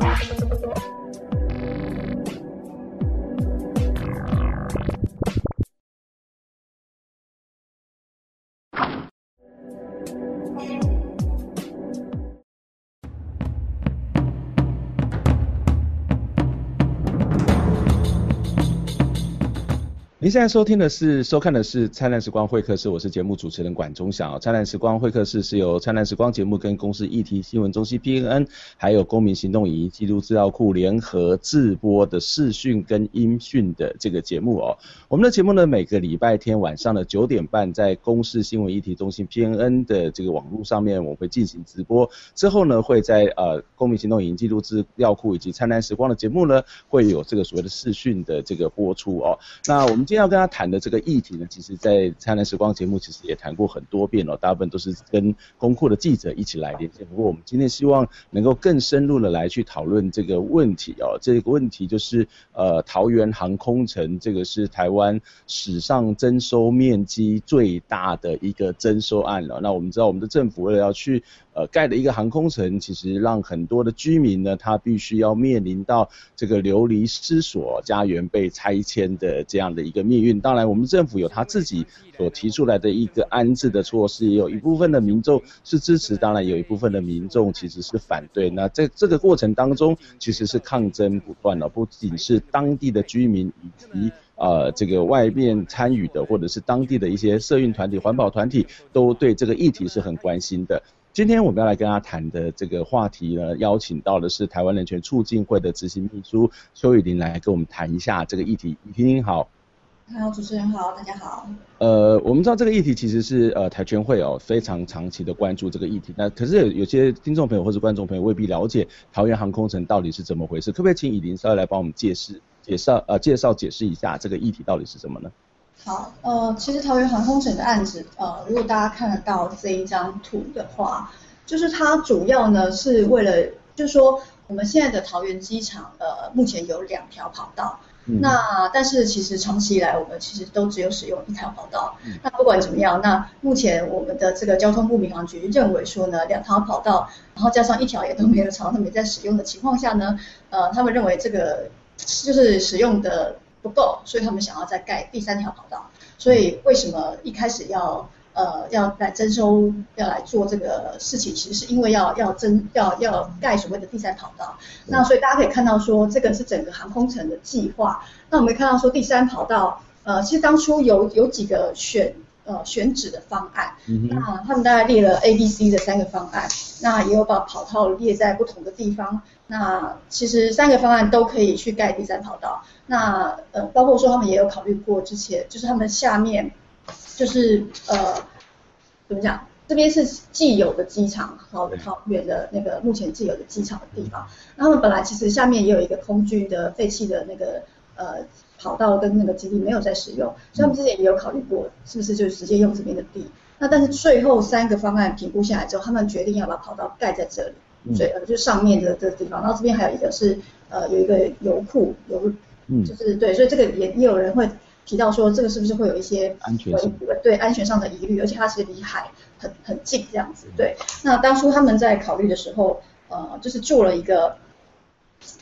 Thank you. 您现在收听的是、收看的是《灿烂时光会客室》，我是节目主持人管中祥。灿烂时光会客室是由灿烂时光节目跟公司议题新闻中心 PNN，还有公民行动影音记录资料库联合制播的视讯跟音讯的这个节目哦。我们的节目呢，每个礼拜天晚上的九点半，在公视新闻议题中心 PNN 的这个网络上面，我会进行直播。之后呢，会在呃公民行动影音记录资料库以及灿烂时光的节目呢，会有这个所谓的视讯的这个播出哦。那我们。今天要跟他谈的这个议题呢，其实，在《灿烂时光》节目其实也谈过很多遍了，大部分都是跟公库的记者一起来连线。不过，我们今天希望能够更深入的来去讨论这个问题哦。这个问题就是，呃，桃园航空城这个是台湾史上征收面积最大的一个征收案了。那我们知道，我们的政府为了要去呃盖的一个航空城，其实让很多的居民呢，他必须要面临到这个流离失所、家园被拆迁的这样的一个。命运，当然，我们政府有他自己所提出来的一个安置的措施，也有一部分的民众是支持，当然有一部分的民众其实是反对。那在这个过程当中，其实是抗争不断的，不仅是当地的居民以及呃这个外面参与的，或者是当地的一些社运团体、环保团体，都对这个议题是很关心的。今天我们要来跟大家谈的这个话题呢，邀请到的是台湾人权促进会的执行秘书邱雨林来跟我们谈一下这个议题。羽麟好。好，主持人好，大家好。呃，我们知道这个议题其实是呃台权会哦非常长期的关注这个议题，那可是有有些听众朋友或是观众朋友未必了解桃园航空城到底是怎么回事，可不可以请雨林稍微来帮我们解释、介绍呃介绍解释一下这个议题到底是什么呢？好，呃，其实桃园航空城的案子，呃，如果大家看得到这一张图的话，就是它主要呢是为了，就是说我们现在的桃园机场呃目前有两条跑道。那但是其实长期以来，我们其实都只有使用一条跑道。那不管怎么样，那目前我们的这个交通部民航局认为说呢，两条跑道，然后加上一条也都没有常常没在使用的情况下呢，呃，他们认为这个就是使用的不够，所以他们想要再盖第三条跑道。所以为什么一开始要？呃，要来征收，要来做这个事情，其实是因为要要征要要盖所谓的第三跑道。那所以大家可以看到说，这个是整个航空城的计划。那我们看到说，第三跑道，呃，其实当初有有几个选呃选址的方案，嗯、那他们大概列了 A、B、C 的三个方案，那也有把跑道列在不同的地方。那其实三个方案都可以去盖第三跑道。那呃，包括说他们也有考虑过之前，就是他们下面。就是呃，怎么讲？这边是既有的机场，好桃园的那个目前既有的机场的地方。那他们本来其实下面也有一个空军的废弃的那个呃跑道跟那个基地没有在使用，所以他们之前也有考虑过，是不是就直接用这边的地？那但是最后三个方案评估下来之后，他们决定要把跑道盖在这里，所以呃就上面的这个地方。然后这边还有一个是呃有一个油库，油就是对，所以这个也也有人会。提到说这个是不是会有一些安全对安全上的疑虑，而且它其实离海很很近这样子。对，那当初他们在考虑的时候，呃，就是做了一个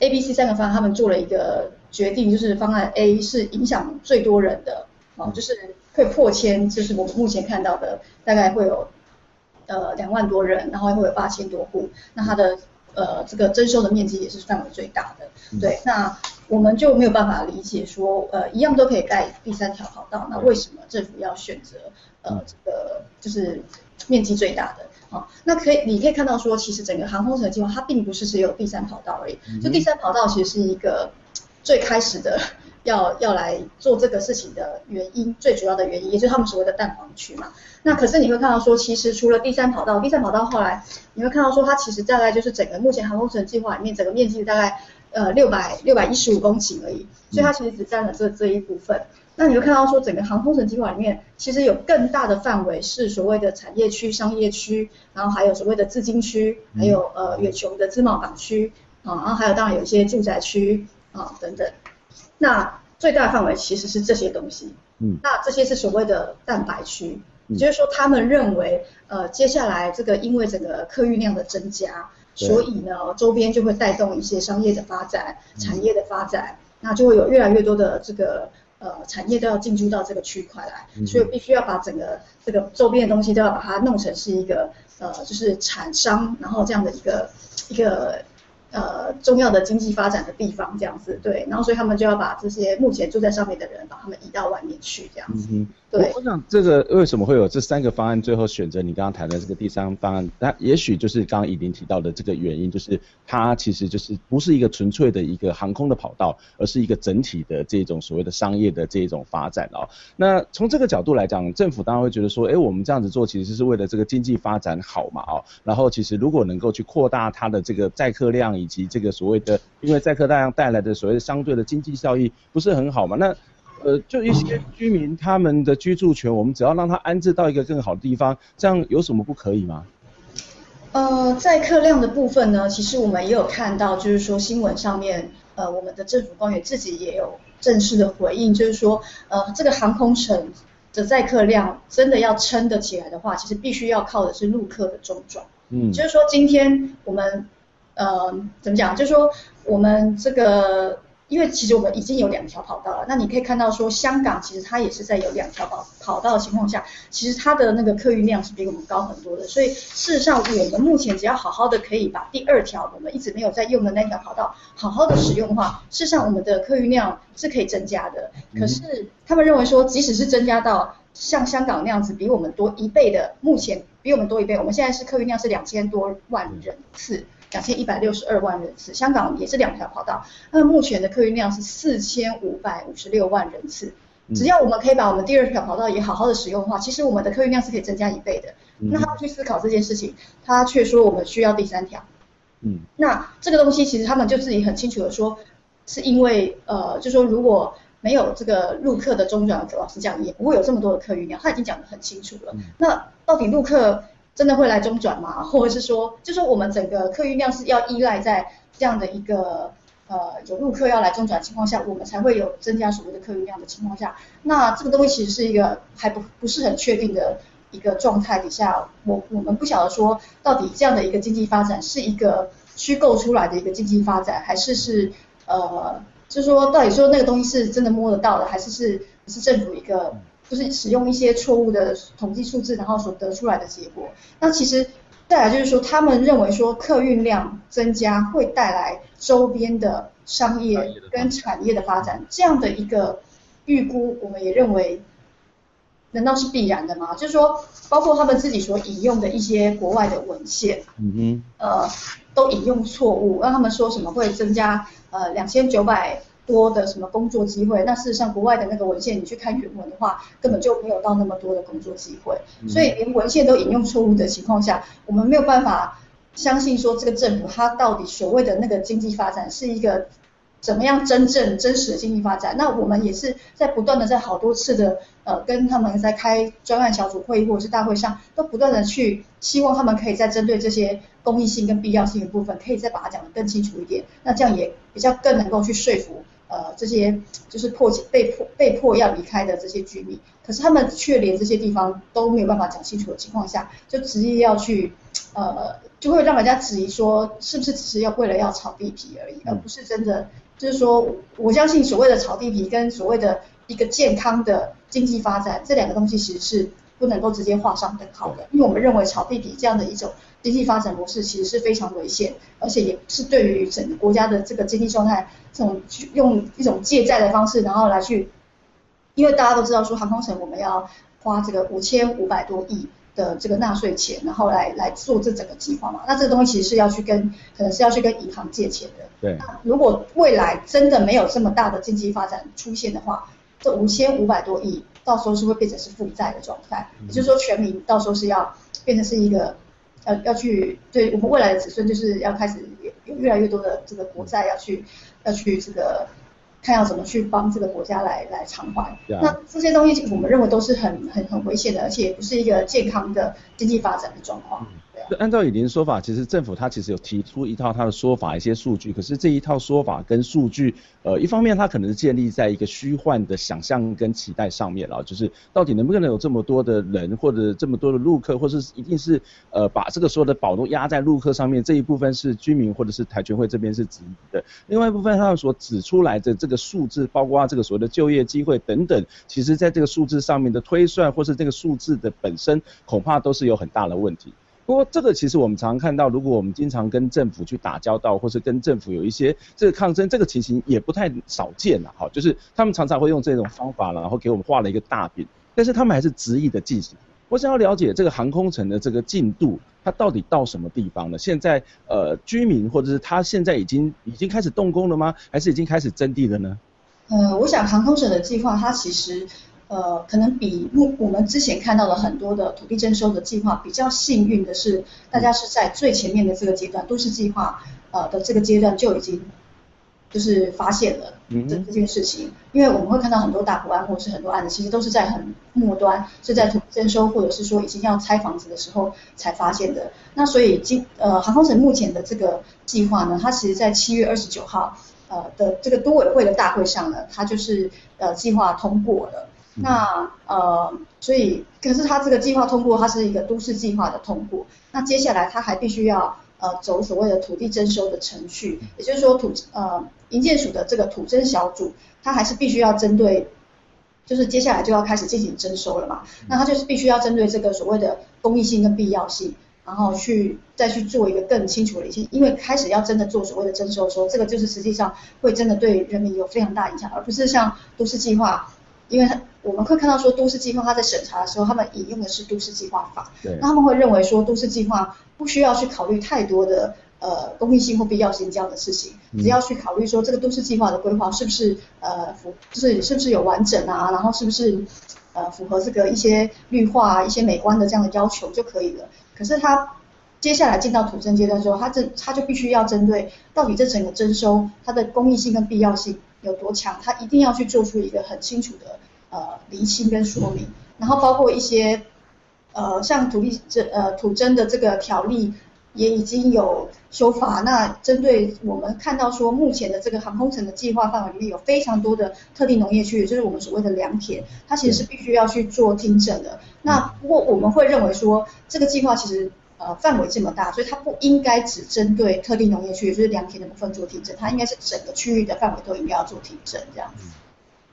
A、B、C 三个方案，他们做了一个决定，就是方案 A 是影响最多人的，哦，就是会破千，就是我们目前看到的大概会有呃两万多人，然后会有八千多户，那它的呃这个征收的面积也是范围最大的。对，那。我们就没有办法理解说，呃，一样都可以盖第三条跑道，那为什么政府要选择呃这个就是面积最大的？好、哦，那可以你可以看到说，其实整个航空城计划它并不是只有第三跑道而已，就第三跑道其实是一个最开始的要要来做这个事情的原因，最主要的原因，也就是他们所谓的蛋黄区嘛。那可是你会看到说，其实除了第三跑道，第三跑道后来你会看到说，它其实大概就是整个目前航空城计划里面整个面积大概。呃，六百六百一十五公顷而已，所以它其实只占了这这一部分。那你会看到说，整个航空城计划里面，其实有更大的范围是所谓的产业区、商业区，然后还有所谓的资金区，还有呃远雄的自贸港区啊，然后还有当然有一些住宅区啊等等。那最大的范围其实是这些东西。嗯，那这些是所谓的蛋白区。嗯、就是说他们认为，呃，接下来这个因为整个客运量的增加，所以呢，周边就会带动一些商业的发展、产业的发展，嗯、那就会有越来越多的这个呃产业都要进驻到这个区块来，嗯、所以必须要把整个这个周边的东西都要把它弄成是一个呃就是产商，然后这样的一个一个。呃，重要的经济发展的地方这样子，对，然后所以他们就要把这些目前住在上面的人，把他们移到外面去这样子。嗯对，我想这个为什么会有这三个方案，最后选择你刚刚谈的这个第三方案，那也许就是刚刚已经提到的这个原因，就是它其实就是不是一个纯粹的一个航空的跑道，而是一个整体的这种所谓的商业的这种发展哦。那从这个角度来讲，政府当然会觉得说，哎，我们这样子做其实是为了这个经济发展好嘛，哦，然后其实如果能够去扩大它的这个载客量以及这个所谓的，因为载客大量带来的所谓的相对的经济效益，不是很好嘛？那呃，就一些居民他们的居住权，我们只要让他安置到一个更好的地方，这样有什么不可以吗？呃，载客量的部分呢，其实我们也有看到，就是说新闻上面，呃，我们的政府官员自己也有正式的回应，就是说，呃，这个航空城的载客量真的要撑得起来的话，其实必须要靠的是陆客的中转。嗯，就是说今天我们，呃，怎么讲？就是说我们这个。因为其实我们已经有两条跑道了，那你可以看到说香港其实它也是在有两条跑跑道的情况下，其实它的那个客运量是比我们高很多的。所以事实上我们目前只要好好的可以把第二条我们一直没有在用的那条跑道好好的使用的话，事实上我们的客运量是可以增加的。可是他们认为说，即使是增加到像香港那样子比我们多一倍的，目前比我们多一倍，我们现在是客运量是两千多万人次。两千一百六十二万人次，香港也是两条跑道，那目前的客运量是四千五百五十六万人次。只要我们可以把我们第二条跑道也好好的使用的话，其实我们的客运量是可以增加一倍的。那他们去思考这件事情，他却说我们需要第三条。嗯，那这个东西其实他们就自己很清楚的说，是因为呃，就说如果没有这个陆客的中转，老实讲也不会有这么多的客运量，他已经讲得很清楚了。那到底陆客？真的会来中转吗？或者是说，就是我们整个客运量是要依赖在这样的一个呃有陆客要来中转情况下，我们才会有增加所谓的客运量的情况下，那这个东西其实是一个还不不是很确定的一个状态底下，我我们不晓得说到底这样的一个经济发展是一个虚构出来的一个经济发展，还是是呃，就是说到底说那个东西是真的摸得到的，还是是是政府一个。就是使用一些错误的统计数字，然后所得出来的结果。那其实再来就是说，他们认为说客运量增加会带来周边的商业跟产业的发展，这样的一个预估，我们也认为，难道是必然的吗？就是说，包括他们自己所引用的一些国外的文献，嗯哼，呃，都引用错误，让他们说什么会增加呃两千九百。多的什么工作机会？那事实上，国外的那个文献，你去看原文的话，根本就没有到那么多的工作机会。所以连文献都引用错误的情况下，我们没有办法相信说这个政府它到底所谓的那个经济发展是一个怎么样真正真实的经济发展。那我们也是在不断的在好多次的呃跟他们在开专案小组会议或者是大会上，都不断的去希望他们可以在针对这些公益性跟必要性的部分，可以再把它讲得更清楚一点。那这样也比较更能够去说服。呃，这些就是迫被迫被迫要离开的这些居民，可是他们却连这些地方都没有办法讲清楚的情况下，就执意要去，呃，就会让人家质疑说，是不是只是要为了要炒地皮而已，而不是真的，就是说，我相信所谓的炒地皮跟所谓的一个健康的经济发展，这两个东西其实是不能够直接画上等号的，因为我们认为炒地皮这样的一种。经济发展模式其实是非常危险，而且也是对于整个国家的这个经济状态，这种用一种借债的方式，然后来去，因为大家都知道说航空城我们要花这个五千五百多亿的这个纳税钱，然后来来做这整个计划嘛，那这个东西其实是要去跟可能是要去跟银行借钱的。对。那如果未来真的没有这么大的经济发展出现的话，这五千五百多亿到时候是会变成是负债的状态，也就是说全民到时候是要变成是一个。要要去，对我们未来的子孙，就是要开始有越来越多的这个国债要去要去这个看要怎么去帮这个国家来来偿还。那这些东西我们认为都是很很很危险的，而且也不是一个健康的经济发展的状况。按照以琳说法，其实政府它其实有提出一套它的说法，一些数据。可是这一套说法跟数据，呃，一方面它可能是建立在一个虚幻的想象跟期待上面了，就是到底能不能有这么多的人，或者这么多的陆客，或是一定是呃把这个所有的宝都压在陆客上面，这一部分是居民或者是台权会这边是质疑的。另外一部分他们所指出来的这个数字，包括这个所谓的就业机会等等，其实在这个数字上面的推算，或是这个数字的本身，恐怕都是有很大的问题。不过这个其实我们常常看到，如果我们经常跟政府去打交道，或是跟政府有一些这个抗争，这个情形也不太少见了。哈，就是他们常常会用这种方法，然后给我们画了一个大饼，但是他们还是执意的进行。我想要了解这个航空城的这个进度，它到底到什么地方了？现在呃，居民或者是他现在已经已经开始动工了吗？还是已经开始征地了呢？呃，我想航空城的计划，它其实。呃，可能比目我们之前看到的很多的土地征收的计划比较幸运的是，大家是在最前面的这个阶段，都市计划呃的这个阶段就已经就是发现了这这件事情，因为我们会看到很多大埔案或者是很多案子，其实都是在很末端，是在土地征收或者是说已经要拆房子的时候才发现的。那所以今呃航空城目前的这个计划呢，它其实在七月二十九号呃的这个都委会的大会上呢，它就是呃计划通过了。那呃，所以可是他这个计划通过，它是一个都市计划的通过。那接下来他还必须要呃走所谓的土地征收的程序，也就是说土呃营建署的这个土征小组，他还是必须要针对，就是接下来就要开始进行征收了嘛。那他就是必须要针对这个所谓的公益性跟必要性，然后去再去做一个更清楚的一些，因为开始要真的做所谓的征收的时候，这个就是实际上会真的对人民有非常大影响，而不是像都市计划。因为他我们会看到说都市计划，他在审查的时候，他们引用的是都市计划法，对，那他们会认为说都市计划不需要去考虑太多的呃公益性或必要性这样的事情，只要去考虑说这个都市计划的规划是不是呃符，就是是不是有完整啊，然后是不是呃符合这个一些绿化、啊一些美观的这样的要求就可以了。可是他接下来进到土征阶段之后，他这他就必须要针对到底这整个征收它的公益性跟必要性。有多强，他一定要去做出一个很清楚的呃厘清跟说明，然后包括一些呃像土地这呃土征的这个条例也已经有修法，那针对我们看到说目前的这个航空城的计划范围里面有非常多的特定农业区，就是我们所谓的良田，它其实是必须要去做听证的。那不过我们会认为说这个计划其实。呃，范围这么大，所以它不应该只针对特定农业区，也就是良田的部分做听证，它应该是整个区域的范围都应该要做听证这样子。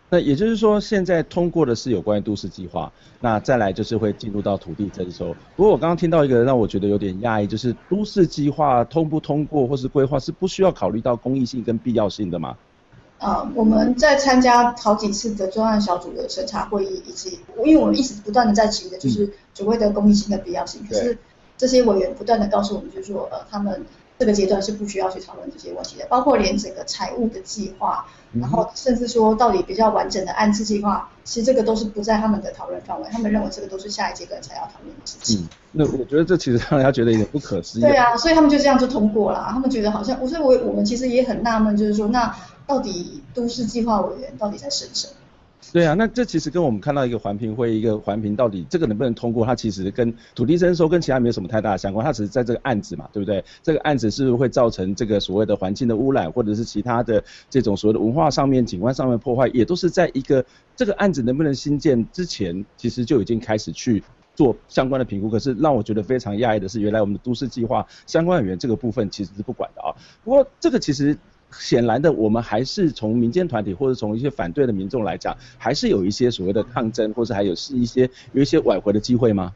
那也就是说，现在通过的是有关于都市计划，那再来就是会进入到土地征收。不过我刚刚听到一个让我觉得有点讶异，就是都市计划通不通过或是规划是不需要考虑到公益性跟必要性的吗？呃，我们在参加好几次的专案小组的审查会议，以及因为我们一直不断的在提的就是所谓的公益性的必要性，可是。这些委员不断的告诉我们，就是说，呃，他们这个阶段是不需要去讨论这些问题的，包括连整个财务的计划，然后甚至说到底比较完整的安置计划，其实这个都是不在他们的讨论范围，他们认为这个都是下一阶段才要讨论的事情。嗯，那我觉得这其实让人家觉得有点不可思议。对啊，所以他们就这样就通过了，他们觉得好像，所以我我们其实也很纳闷，就是说，那到底都市计划委员到底在审什么？对啊，那这其实跟我们看到一个环评会，一个环评到底这个能不能通过，它其实跟土地征收跟其他没有什么太大的相关，它只是在这个案子嘛，对不对？这个案子是不是会造成这个所谓的环境的污染，或者是其他的这种所谓的文化上面、景观上面破坏，也都是在一个这个案子能不能新建之前，其实就已经开始去做相关的评估。可是让我觉得非常讶异的是，原来我们的都市计划相关委员这个部分其实是不管的啊。不过这个其实。显然的，我们还是从民间团体或者从一些反对的民众来讲，还是有一些所谓的抗争，或者还有是一些有一些挽回的机会吗？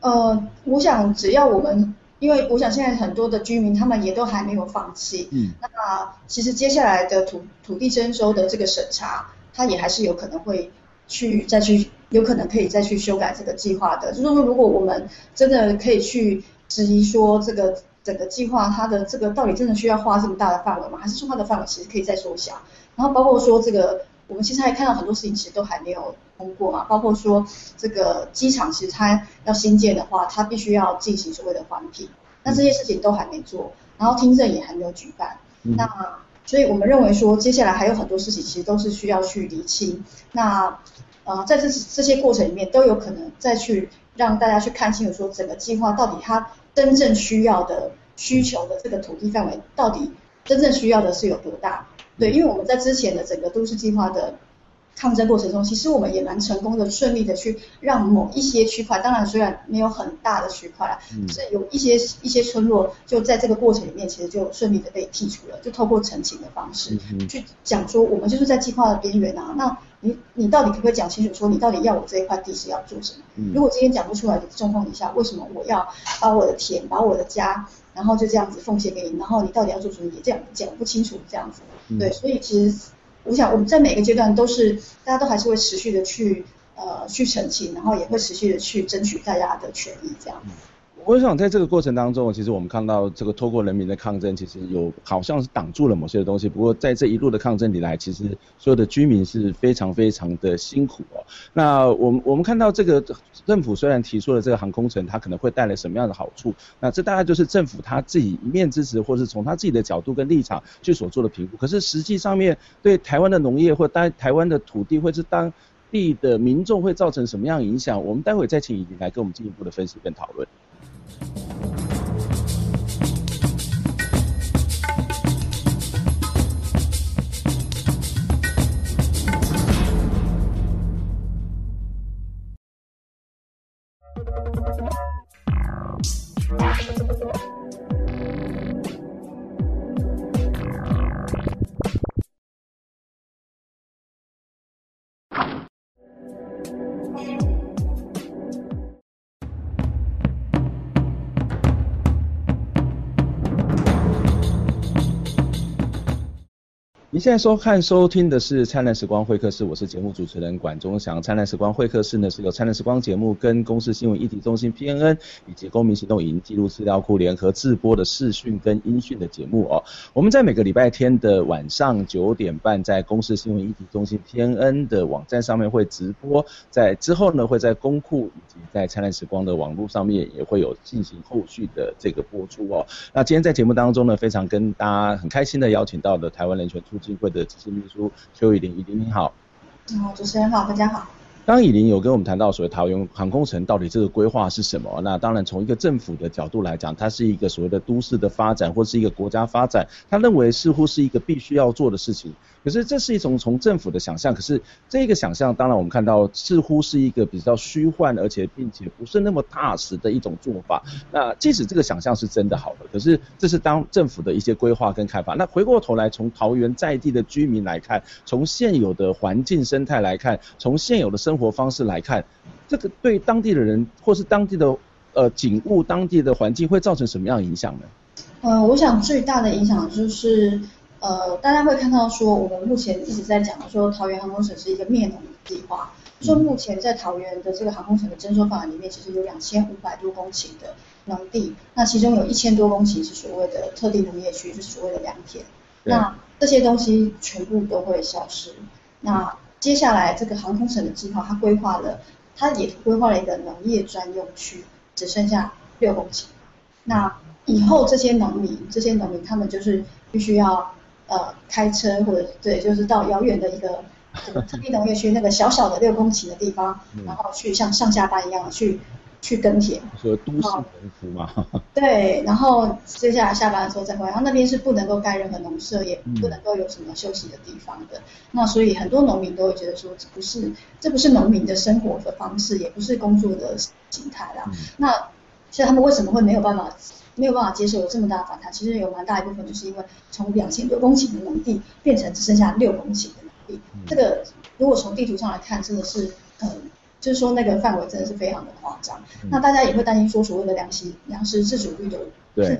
呃，我想只要我们，因为我想现在很多的居民他们也都还没有放弃，嗯，那其实接下来的土土地征收的这个审查，它也还是有可能会去再去，有可能可以再去修改这个计划的。就是说，如果我们真的可以去质疑说这个。整个计划它的这个到底真的需要花这么大的范围吗？还是说它的范围其实可以再缩小？然后包括说这个，我们其实还看到很多事情其实都还没有通过嘛。包括说这个机场其实它要新建的话，它必须要进行所谓的环评，那这些事情都还没做，然后听证也还没有举办。那所以我们认为说接下来还有很多事情其实都是需要去厘清。那呃在这这些过程里面都有可能再去。让大家去看清楚说整个计划到底它真正需要的需求的这个土地范围到底真正需要的是有多大？对，因为我们在之前的整个都市计划的抗争过程中，其实我们也蛮成功的，顺利的去让某一些区块，当然虽然没有很大的区块啦，嗯，是有一些一些村落就在这个过程里面，其实就顺利的被剔除了，就透过澄清的方式去讲说，我们就是在计划的边缘啊，那你你到底可不可以讲清楚，说你到底要我这一块地是要做什么？嗯，如果今天讲不出来的状况底下，为什么我要把我的田，把我的家，然后就这样子奉献给你，然后你到底要做什么也这样讲不清楚，这样子，对，所以其实。我想我们在每个阶段都是，大家都还是会持续的去呃去澄清，然后也会持续的去争取大家的权益这样。我想在这个过程当中，其实我们看到这个透过人民的抗争，其实有好像是挡住了某些的东西。不过在这一路的抗争里来，其实所有的居民是非常非常的辛苦哦。那我们我们看到这个政府虽然提出了这个航空城，它可能会带来什么样的好处？那这大概就是政府他自己一面支持，或是从他自己的角度跟立场去所做的评估。可是实际上面对台湾的农业或当台湾的土地，或是当地的民众会造成什么样影响？我们待会再请宜琳来跟我们进一步的分析跟讨论。你现在收看、收听的是《灿烂时光会客室》，我是节目主持人管中祥。《灿烂时光会客室》呢是由《灿烂时光》节目跟公司新闻议题中心 PNN 以及公民行动影音记录资料库联合制播的视讯跟音讯的节目哦。我们在每个礼拜天的晚上九点半，在公司新闻议题中心 PNN 的网站上面会直播，在之后呢会在公库以及在《灿烂时光》的网络上面也会有进行后续的这个播出哦。那今天在节目当中呢，非常跟大家很开心的邀请到的台湾人权促进会的执行秘书邱雨玲，雨玲你好。好，主持人好，大家好。刚以林有跟我们谈到所谓桃园航空城到底这个规划是什么？那当然从一个政府的角度来讲，它是一个所谓的都市的发展或是一个国家发展，他认为似乎是一个必须要做的事情。可是这是一种从政府的想象，可是这个想象当然我们看到似乎是一个比较虚幻，而且并且不是那么踏实的一种做法。那即使这个想象是真的好的，可是这是当政府的一些规划跟看法。那回过头来从桃园在地的居民来看，从现有的环境生态来看，从现有的生活方式来看，这个对当地的人或是当地的呃景物、当地的环境会造成什么样的影响呢？呃，我想最大的影响就是呃，大家会看到说，我们目前一直在讲说桃园航空城是一个灭农的计划，说目前在桃园的这个航空城的征收范围里面，其实有两千五百多公顷的农地，那其中有一千多公顷是所谓的特定农业区，就是所谓的良田，那这些东西全部都会消失，那。接下来这个航空城的计划，它规划了，它也规划了一个农业专用区，只剩下六公顷。那以后这些农民，这些农民他们就是必须要呃开车或者对，就是到遥远的一个特定农业区那个小小的六公顷的地方，然后去像上下班一样去。去耕田，说都市农夫嘛。对，然后接下来下班的时候再回来，然后那边是不能够盖任何农舍，也不能够有什么休息的地方的。嗯、那所以很多农民都会觉得说，这不是这不是农民的生活的方式，也不是工作的形态啦。嗯、那所以他们为什么会没有办法没有办法接受有这么大的反弹？其实有蛮大一部分就是因为从两千多公顷的农地变成只剩下六公顷的农地，嗯、这个如果从地图上来看，真的是嗯。就是说那个范围真的是非常的夸张，嗯、那大家也会担心说所谓的粮食粮食自主率的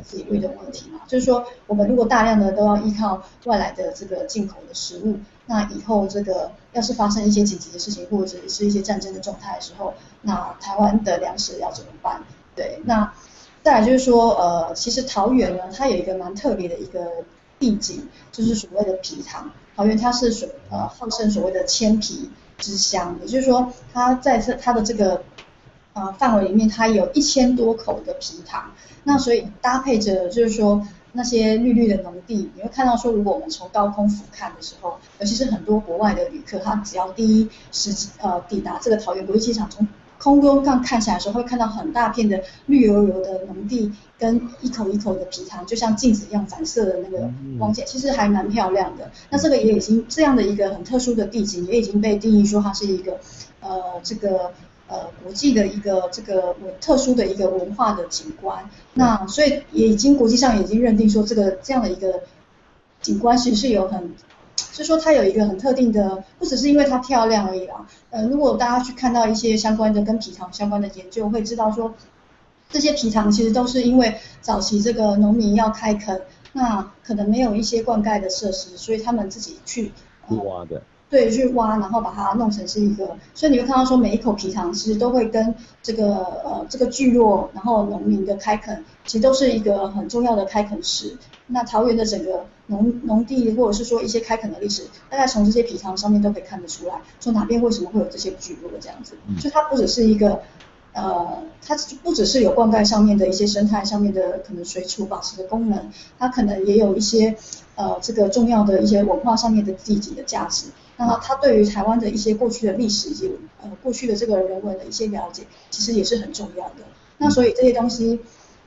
自给率的问题嘛，就是说我们如果大量的都要依靠外来的这个进口的食物，那以后这个要是发生一些紧急的事情或者是一些战争的状态的时候，那台湾的粮食要怎么办？对，那再来就是说呃，其实桃园呢，它有一个蛮特别的一个地景，就是所谓的皮塘，桃园它是所呃号称所谓的千埤之乡，也就是说，它在这它的这个呃范围里面，它有一千多口的皮塘。那所以搭配着就是说那些绿绿的农地，你会看到说，如果我们从高空俯瞰的时候，尤其是很多国外的旅客，他只要第一时呃抵达这个桃园国际机场，从空中看看起来的时候，会看到很大片的绿油油的农地，跟一口一口的皮塘，就像镜子一样反射的那个光线，其实还蛮漂亮的。那这个也已经这样的一个很特殊的地景，也已经被定义说它是一个呃这个呃国际的一个这个特殊的一个文化的景观。那所以也已经国际上也已经认定说，这个这样的一个景观其实是有很。就说它有一个很特定的，不只是因为它漂亮而已啦。呃，如果大家去看到一些相关的跟皮塘相关的研究，会知道说，这些皮塘其实都是因为早期这个农民要开垦，那可能没有一些灌溉的设施，所以他们自己去、挖的。对，去挖，然后把它弄成是一个，所以你会看到说每一口皮塘其实都会跟这个呃这个聚落，然后农民的开垦，其实都是一个很重要的开垦史。那桃园的整个农农地或者是说一些开垦的历史，大概从这些皮塘上面都可以看得出来，说哪边为什么会有这些聚落这样子。就它不只是一个呃，它不只是有灌溉上面的一些生态上面的可能水储保持的功能，它可能也有一些呃这个重要的一些文化上面的地景的价值。那他对于台湾的一些过去的历史以及呃过去的这个人文的一些了解，其实也是很重要的。那所以这些东西，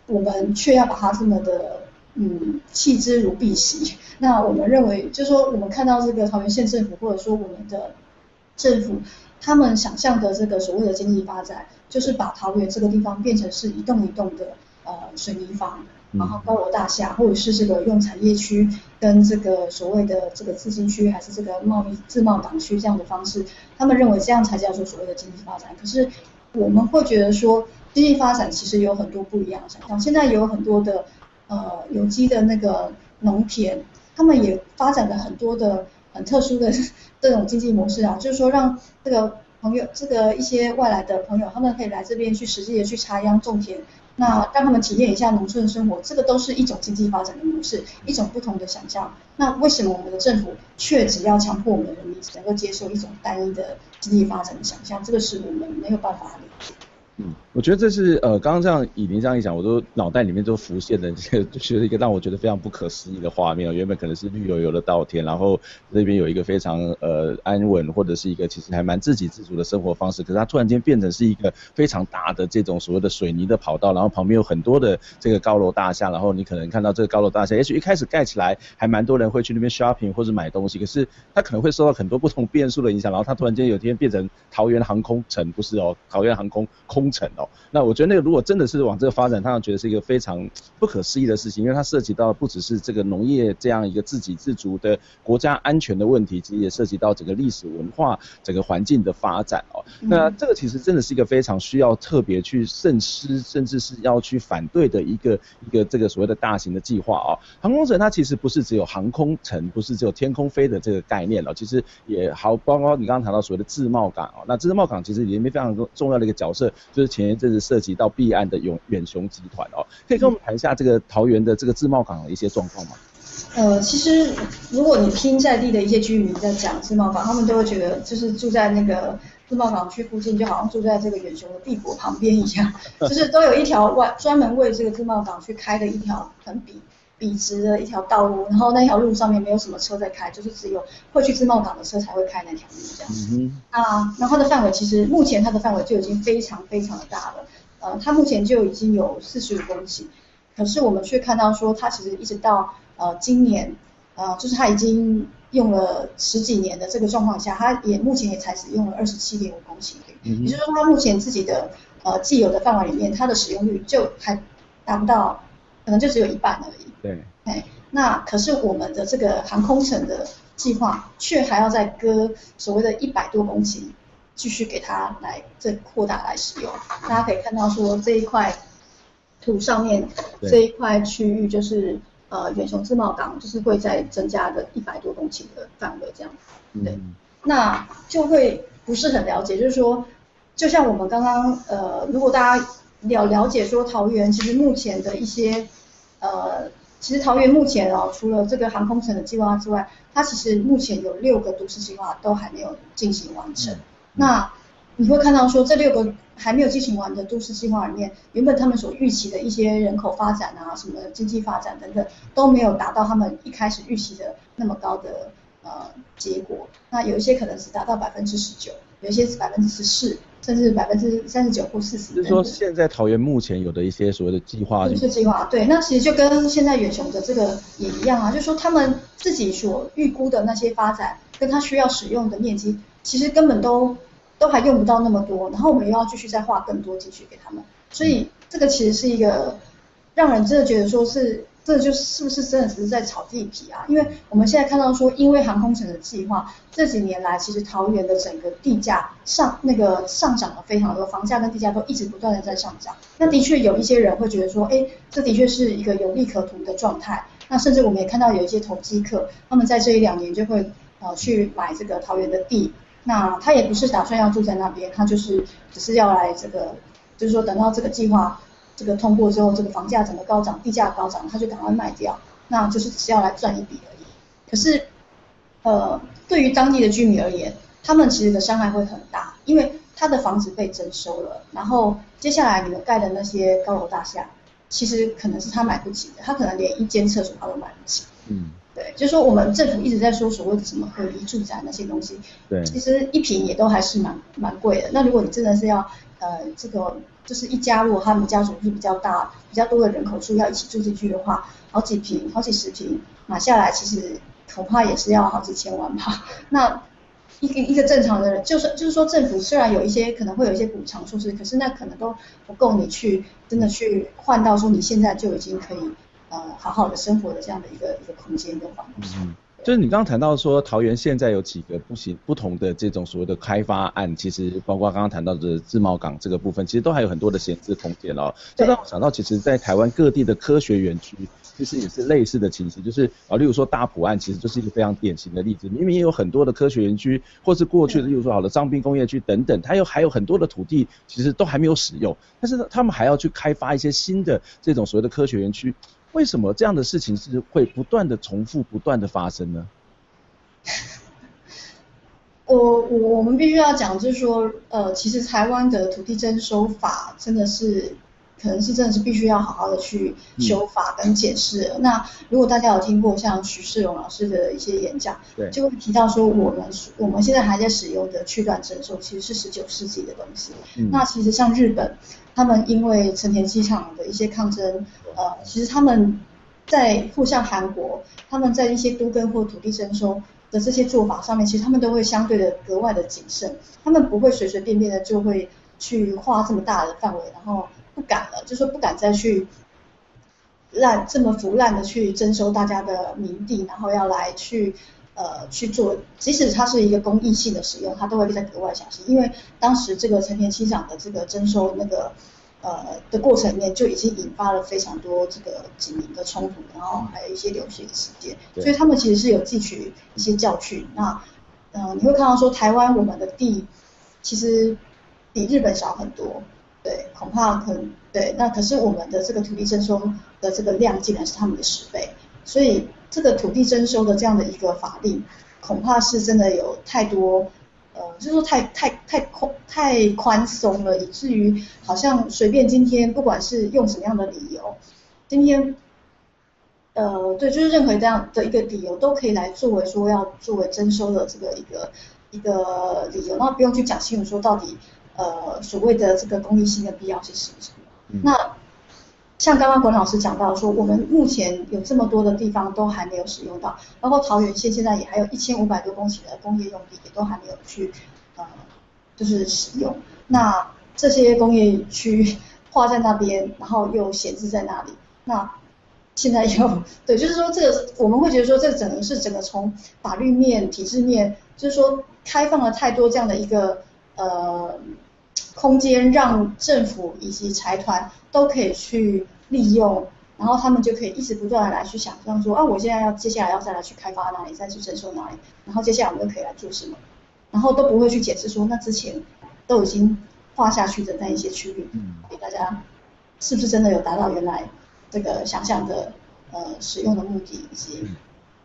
我们却要把它这么的嗯弃之如敝屣。那我们认为，就是说我们看到这个桃园县政府或者说我们的政府，他们想象的这个所谓的经济发展，就是把桃园这个地方变成是一栋一栋的呃水泥房。然后高楼大厦，或者是这个用产业区跟这个所谓的这个自经区，还是这个贸易自贸港区这样的方式，他们认为这样才叫做所谓的经济发展。可是我们会觉得说，经济发展其实有很多不一样的想象。现在有很多的呃有机的那个农田，他们也发展了很多的很特殊的这种经济模式啊，就是说让这个朋友，这个一些外来的朋友，他们可以来这边去实际的去插秧种田。那让他们体验一下农村的生活，这个都是一种经济发展的模式，一种不同的想象。那为什么我们的政府却只要强迫我们的人民只能够接受一种单一的经济发展的想象？这个是我们没有办法理解。嗯，我觉得这是呃，刚刚这样以您这样一讲，我都脑袋里面都浮现了这个，就是一个让我觉得非常不可思议的画面。原本可能是绿油油的稻田，然后那边有一个非常呃安稳或者是一个其实还蛮自给自足的生活方式，可是它突然间变成是一个非常大的这种所谓的水泥的跑道，然后旁边有很多的这个高楼大厦，然后你可能看到这个高楼大厦，也许一开始盖起来还蛮多人会去那边 shopping 或者买东西，可是它可能会受到很多不同变数的影响，然后它突然间有一天变成桃园航空城，不是哦，桃园航空空城，那我。觉得那个如果真的是往这个发展，他们觉得是一个非常不可思议的事情，因为它涉及到不只是这个农业这样一个自给自足的国家安全的问题，其实也涉及到整个历史文化、整个环境的发展哦。那这个其实真的是一个非常需要特别去慎思，甚至是要去反对的一个一个这个所谓的大型的计划哦。航空城它其实不是只有航空城，不是只有天空飞的这个概念了，其实也好，包括你刚刚谈到所谓的自贸港哦。那自贸港其实里面非常重要的一个角色，就是前一阵子设。涉及到弊案的永远雄集团哦，可以跟我们谈一下这个桃园的这个自贸港的一些状况吗？呃，其实如果你听在地的一些居民在讲自贸港，他们都会觉得就是住在那个自贸港区附近，就好像住在这个远雄的帝国旁边一样，就是都有一条外专门为这个自贸港去开的一条很笔笔直的一条道路，然后那条路上面没有什么车在开，就是只有会去自贸港的车才会开那条路这样子。嗯。啊，然后它的范围其实目前它的范围就已经非常非常的大了。呃，它目前就已经有四十五公顷，可是我们却看到说，它其实一直到呃今年，呃，就是它已经用了十几年的这个状况下，它也目前也才只用了二十七点五公顷。嗯。也就是说，它目前自己的呃既有的范围里面，它的使用率就还达不到。可能就只有一半而已。对。哎，那可是我们的这个航空城的计划，却还要再割所谓的一百多公顷，继续给它来这扩大来使用。大家可以看到说这一块土上面这一块区域就是呃远雄自贸港，就是会再增加的一百多公顷的范围这样子。对。嗯。那就会不是很了解，就是说，就像我们刚刚呃，如果大家。了了解说桃园其实目前的一些呃，其实桃园目前哦，除了这个航空城的计划之外，它其实目前有六个都市计划都还没有进行完成。那你会看到说这六个还没有进行完的都市计划里面，原本他们所预期的一些人口发展啊，什么经济发展等等，都没有达到他们一开始预期的那么高的呃结果。那有一些可能只达到百分之十九，有一些是百分之十四。甚至百分之三十九或四十。就是说，现在桃园目前有的一些所谓的计划，就是计划，对，那其实就跟现在远雄的这个也一样啊，就是说他们自己所预估的那些发展，跟他需要使用的面积，其实根本都都还用不到那么多，然后我们又要继续再划更多进去给他们，所以这个其实是一个让人真的觉得说是。这就是不是真的只是在炒地皮啊？因为我们现在看到说，因为航空城的计划，这几年来其实桃园的整个地价上那个上涨了非常多，房价跟地价都一直不断的在上涨。那的确有一些人会觉得说，哎，这的确是一个有利可图的状态。那甚至我们也看到有一些投机客，他们在这一两年就会呃去买这个桃园的地。那他也不是打算要住在那边，他就是只是要来这个，就是说等到这个计划。这个通过之后，这个房价整个高涨，地价高涨，他就赶快卖掉，那就是只要来赚一笔而已。可是，呃，对于当地的居民而言，他们其实的伤害会很大，因为他的房子被征收了，然后接下来你们盖的那些高楼大厦，其实可能是他买不起的，他可能连一间厕所他都买不起。嗯，对，就是说我们政府一直在说所谓的什么合宜住宅那些东西，对，其实一平也都还是蛮蛮贵的。那如果你真的是要呃这个。就是一家，如果他们家族是比较大、比较多的人口数要一起住进去的话，好几平、好几十平买下来，其实恐怕也是要好几千万吧。那一个一个正常的人，就是就是说，政府虽然有一些可能会有一些补偿措施，可是那可能都不够你去真的去换到说你现在就已经可以呃好好的生活的这样的一个一个空间跟房子。嗯就是你刚刚谈到说，桃园现在有几个不行不同的这种所谓的开发案，其实包括刚刚谈到的自贸港这个部分，其实都还有很多的闲置空间哦。这让我想到，其实，在台湾各地的科学园区，其实也是类似的情形，就是啊，例如说大埔案，其实就是一个非常典型的例子。明明也有很多的科学园区，或是过去的，例如说好的彰滨工业区等等，它又还有很多的土地，其实都还没有使用，但是呢，他们还要去开发一些新的这种所谓的科学园区。为什么这样的事情是会不断的重复、不断的发生呢？我我我们必须要讲，就是说，呃，其实台湾的土地征收法真的是，可能是真的是必须要好好的去修法跟解释。嗯、那如果大家有听过像徐世荣老师的一些演讲，对，就会提到说，我们我们现在还在使用的区段征收，其实是十九世纪的东西。嗯、那其实像日本。他们因为成田机场的一些抗争，呃，其实他们在互相韩国，他们在一些都更或土地征收的这些做法上面，其实他们都会相对的格外的谨慎，他们不会随随便便的就会去划这么大的范围，然后不敢了，就说不敢再去滥这么腐烂的去征收大家的民地，然后要来去。呃，去做，即使它是一个公益性的使用，它都会在格外小心，因为当时这个成田机场的这个征收那个呃的过程里面，就已经引发了非常多这个警民的冲突，然后还有一些流血的事件，所以他们其实是有汲取一些教训。那嗯、呃，你会看到说台湾我们的地其实比日本小很多，对，恐怕可能对，那可是我们的这个土地征收的这个量竟然是他们的十倍，所以。这个土地征收的这样的一个法令，恐怕是真的有太多，呃，就是说太太太宽太宽松了，以至于好像随便今天不管是用什么样的理由，今天，呃，对，就是任何这样的一个理由都可以来作为说要作为征收的这个一个一个理由，那不用去讲清楚说到底，呃，所谓的这个公益性的必要性是什么，嗯、那。像刚刚管老师讲到说，我们目前有这么多的地方都还没有使用到，包括桃园县现在也还有一千五百多公顷的工业用地也都还没有去呃，就是使用。那这些工业区划在那边，然后又闲置在那里，那现在又对，就是说这个我们会觉得说，这整个是整个从法律面、体制面，就是说开放了太多这样的一个呃。空间让政府以及财团都可以去利用，然后他们就可以一直不断的来去想象说，啊，我现在要接下来要再来去开发哪里，再去征收哪里，然后接下来我们又可以来做什么，然后都不会去解释说，那之前都已经划下去的那一些区域，嗯，给大家是不是真的有达到原来这个想象的呃使用的目的以及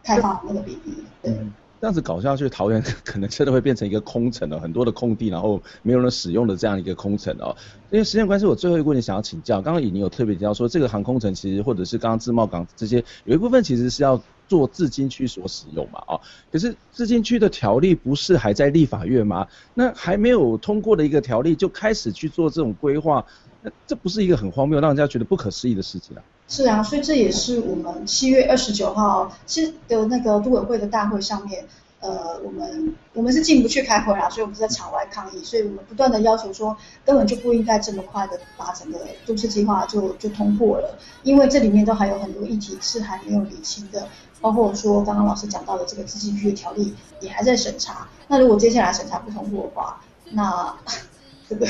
开发的那个比例，对。这样子搞下去，桃园 可能真的会变成一个空城了，很多的空地，然后没有人使用的这样一个空城哦。因为时间关系，我最后一个问题想要请教，刚刚以你有特别提到说，这个航空城其实或者是刚刚自贸港这些，有一部分其实是要做自金区所使用嘛，哦，可是自金区的条例不是还在立法院吗？那还没有通过的一个条例就开始去做这种规划，那这不是一个很荒谬，让人家觉得不可思议的事情啊？是啊，所以这也是我们七月二十九号其实的那个都委会的大会上面。呃，我们我们是进不去开会啦，所以我们是在场外抗议，所以我们不断的要求说，根本就不应该这么快的把整个都市计划就就通过了，因为这里面都还有很多议题是还没有理清的，包括说刚刚老师讲到的这个自经区的条例也还在审查，那如果接下来审查不通过的话，那 这个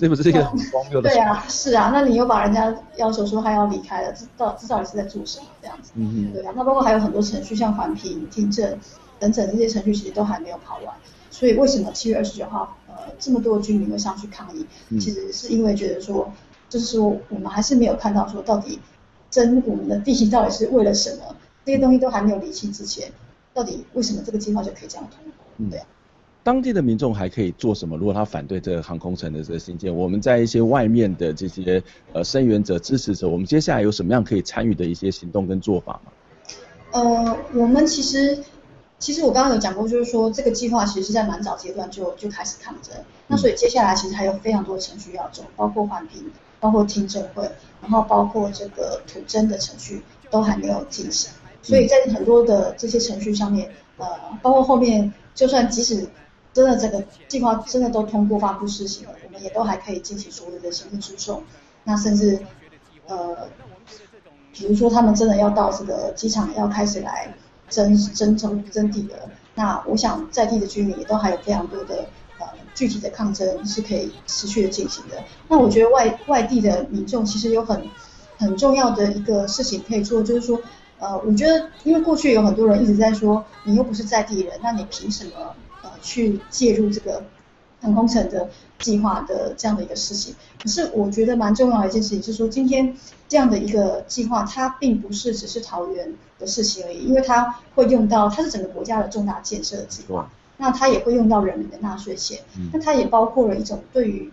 这不是一个很荒谬的事？对啊，是啊，那你又把人家要求说他要离开了，这到这到底是在做什么这样子？嗯嗯，对啊，那包括还有很多程序，像环评、听证。等等这些程序其实都还没有跑完，所以为什么七月二十九号呃这么多的居民会上去抗议？嗯、其实是因为觉得说，就是说我们还是没有看到说到底争我们的地形到底是为了什么？这些东西都还没有理清之前，到底为什么这个计划就可以这样通过？嗯，对啊。当地的民众还可以做什么？如果他反对这个航空城的这个兴建，我们在一些外面的这些呃声援者、支持者，我们接下来有什么样可以参与的一些行动跟做法吗？呃，我们其实。其实我刚刚有讲过，就是说这个计划其实是在蛮早阶段就就开始抗争，那所以接下来其实还有非常多程序要走，包括环评，包括听证会，然后包括这个土征的程序都还没有进行，所以在很多的这些程序上面，呃，包括后面就算即使真的这个计划真的都通过发布施行了，我们也都还可以进行所有的行政诉讼，那甚至呃，比如说他们真的要到这个机场要开始来。征征征征地了，那我想在地的居民也都还有非常多的呃具体的抗争是可以持续的进行的。那我觉得外外地的民众其实有很很重要的一个事情可以做，就是说呃，我觉得因为过去有很多人一直在说，你又不是在地人，那你凭什么去介入这个航空城的计划的这样的一个事情？可是我觉得蛮重要的一件事情，就是说今天这样的一个计划，它并不是只是桃园的事情而已，因为它会用到，它是整个国家的重大建设的计。划，那它也会用到人民的纳税钱，那它也包括了一种对于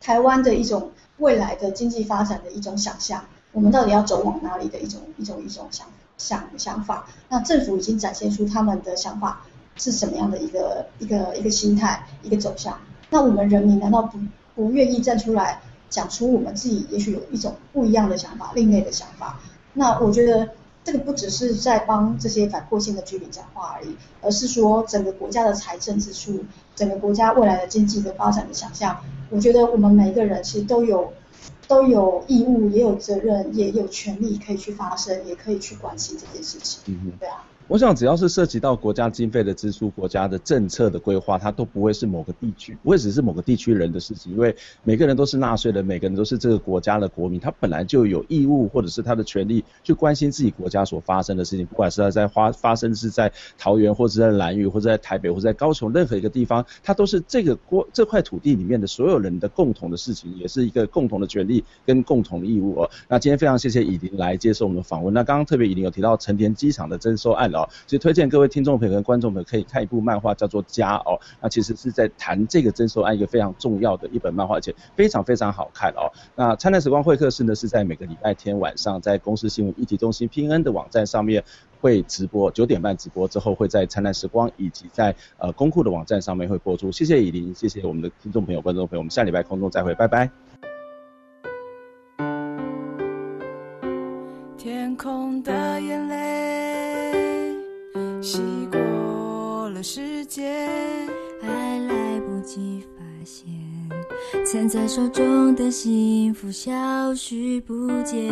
台湾的一种未来的经济发展的一种想象，我们到底要走往哪里的一种一种一种想想想法，那政府已经展现出他们的想法是什么样的一个一个一个心态一个走向，那我们人民难道不？不愿意站出来讲出我们自己也许有一种不一样的想法、另类的想法。那我觉得这个不只是在帮这些反迫性的居民讲话而已，而是说整个国家的财政支出、整个国家未来的经济的发展的想象。我觉得我们每一个人其实都有都有义务、也有责任、也有权利可以去发声，也可以去关心这件事情。嗯嗯，对啊。我想，只要是涉及到国家经费的支出、国家的政策的规划，它都不会是某个地区，不会只是某个地区人的事情，因为每个人都是纳税的，每个人都是这个国家的国民，他本来就有义务或者是他的权利去关心自己国家所发生的事情，不管是他在发发生是在桃园，或者在兰屿，或者在台北，或者在高雄任何一个地方，它都是这个国这块土地里面的所有人的共同的事情，也是一个共同的权利跟共同的义务哦。那今天非常谢谢以琳来接受我们的访问。那刚刚特别以琳有提到成田机场的征收案了哦，其实推荐各位听众朋友跟观众朋友可以看一部漫画，叫做《家》哦。那其实是在谈这个征收案一个非常重要的一本漫画，而且非常非常好看哦。那灿烂时光会客室呢，是在每个礼拜天晚上在公司新闻议题中心 PN 的网站上面会直播，九点半直播之后会在灿烂时光以及在呃公库的网站上面会播出。谢谢以琳，谢谢我们的听众朋友、观众朋友，我们下礼拜空中再会，拜拜。天空的眼泪洗过了时间，还来不及发现，攥在手中的幸福消失不见，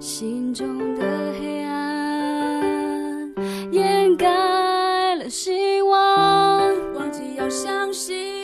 心中的黑暗掩盖了希望，忘记要相信。